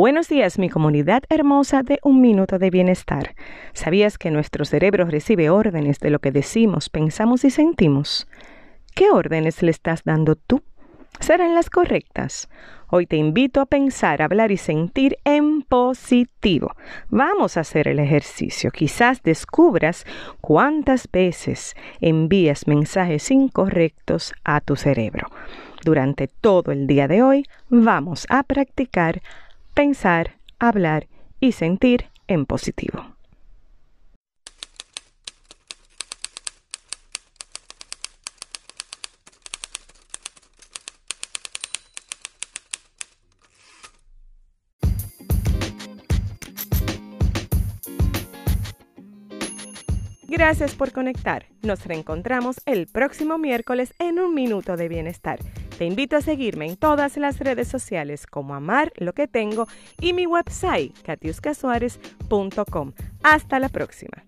Buenos días, mi comunidad hermosa de Un Minuto de Bienestar. ¿Sabías que nuestro cerebro recibe órdenes de lo que decimos, pensamos y sentimos? ¿Qué órdenes le estás dando tú? ¿Serán las correctas? Hoy te invito a pensar, hablar y sentir en positivo. Vamos a hacer el ejercicio. Quizás descubras cuántas veces envías mensajes incorrectos a tu cerebro. Durante todo el día de hoy vamos a practicar pensar, hablar y sentir en positivo. Gracias por conectar. Nos reencontramos el próximo miércoles en un minuto de bienestar. Te invito a seguirme en todas las redes sociales como Amar lo que tengo y mi website catiuscasuárez.com. Hasta la próxima.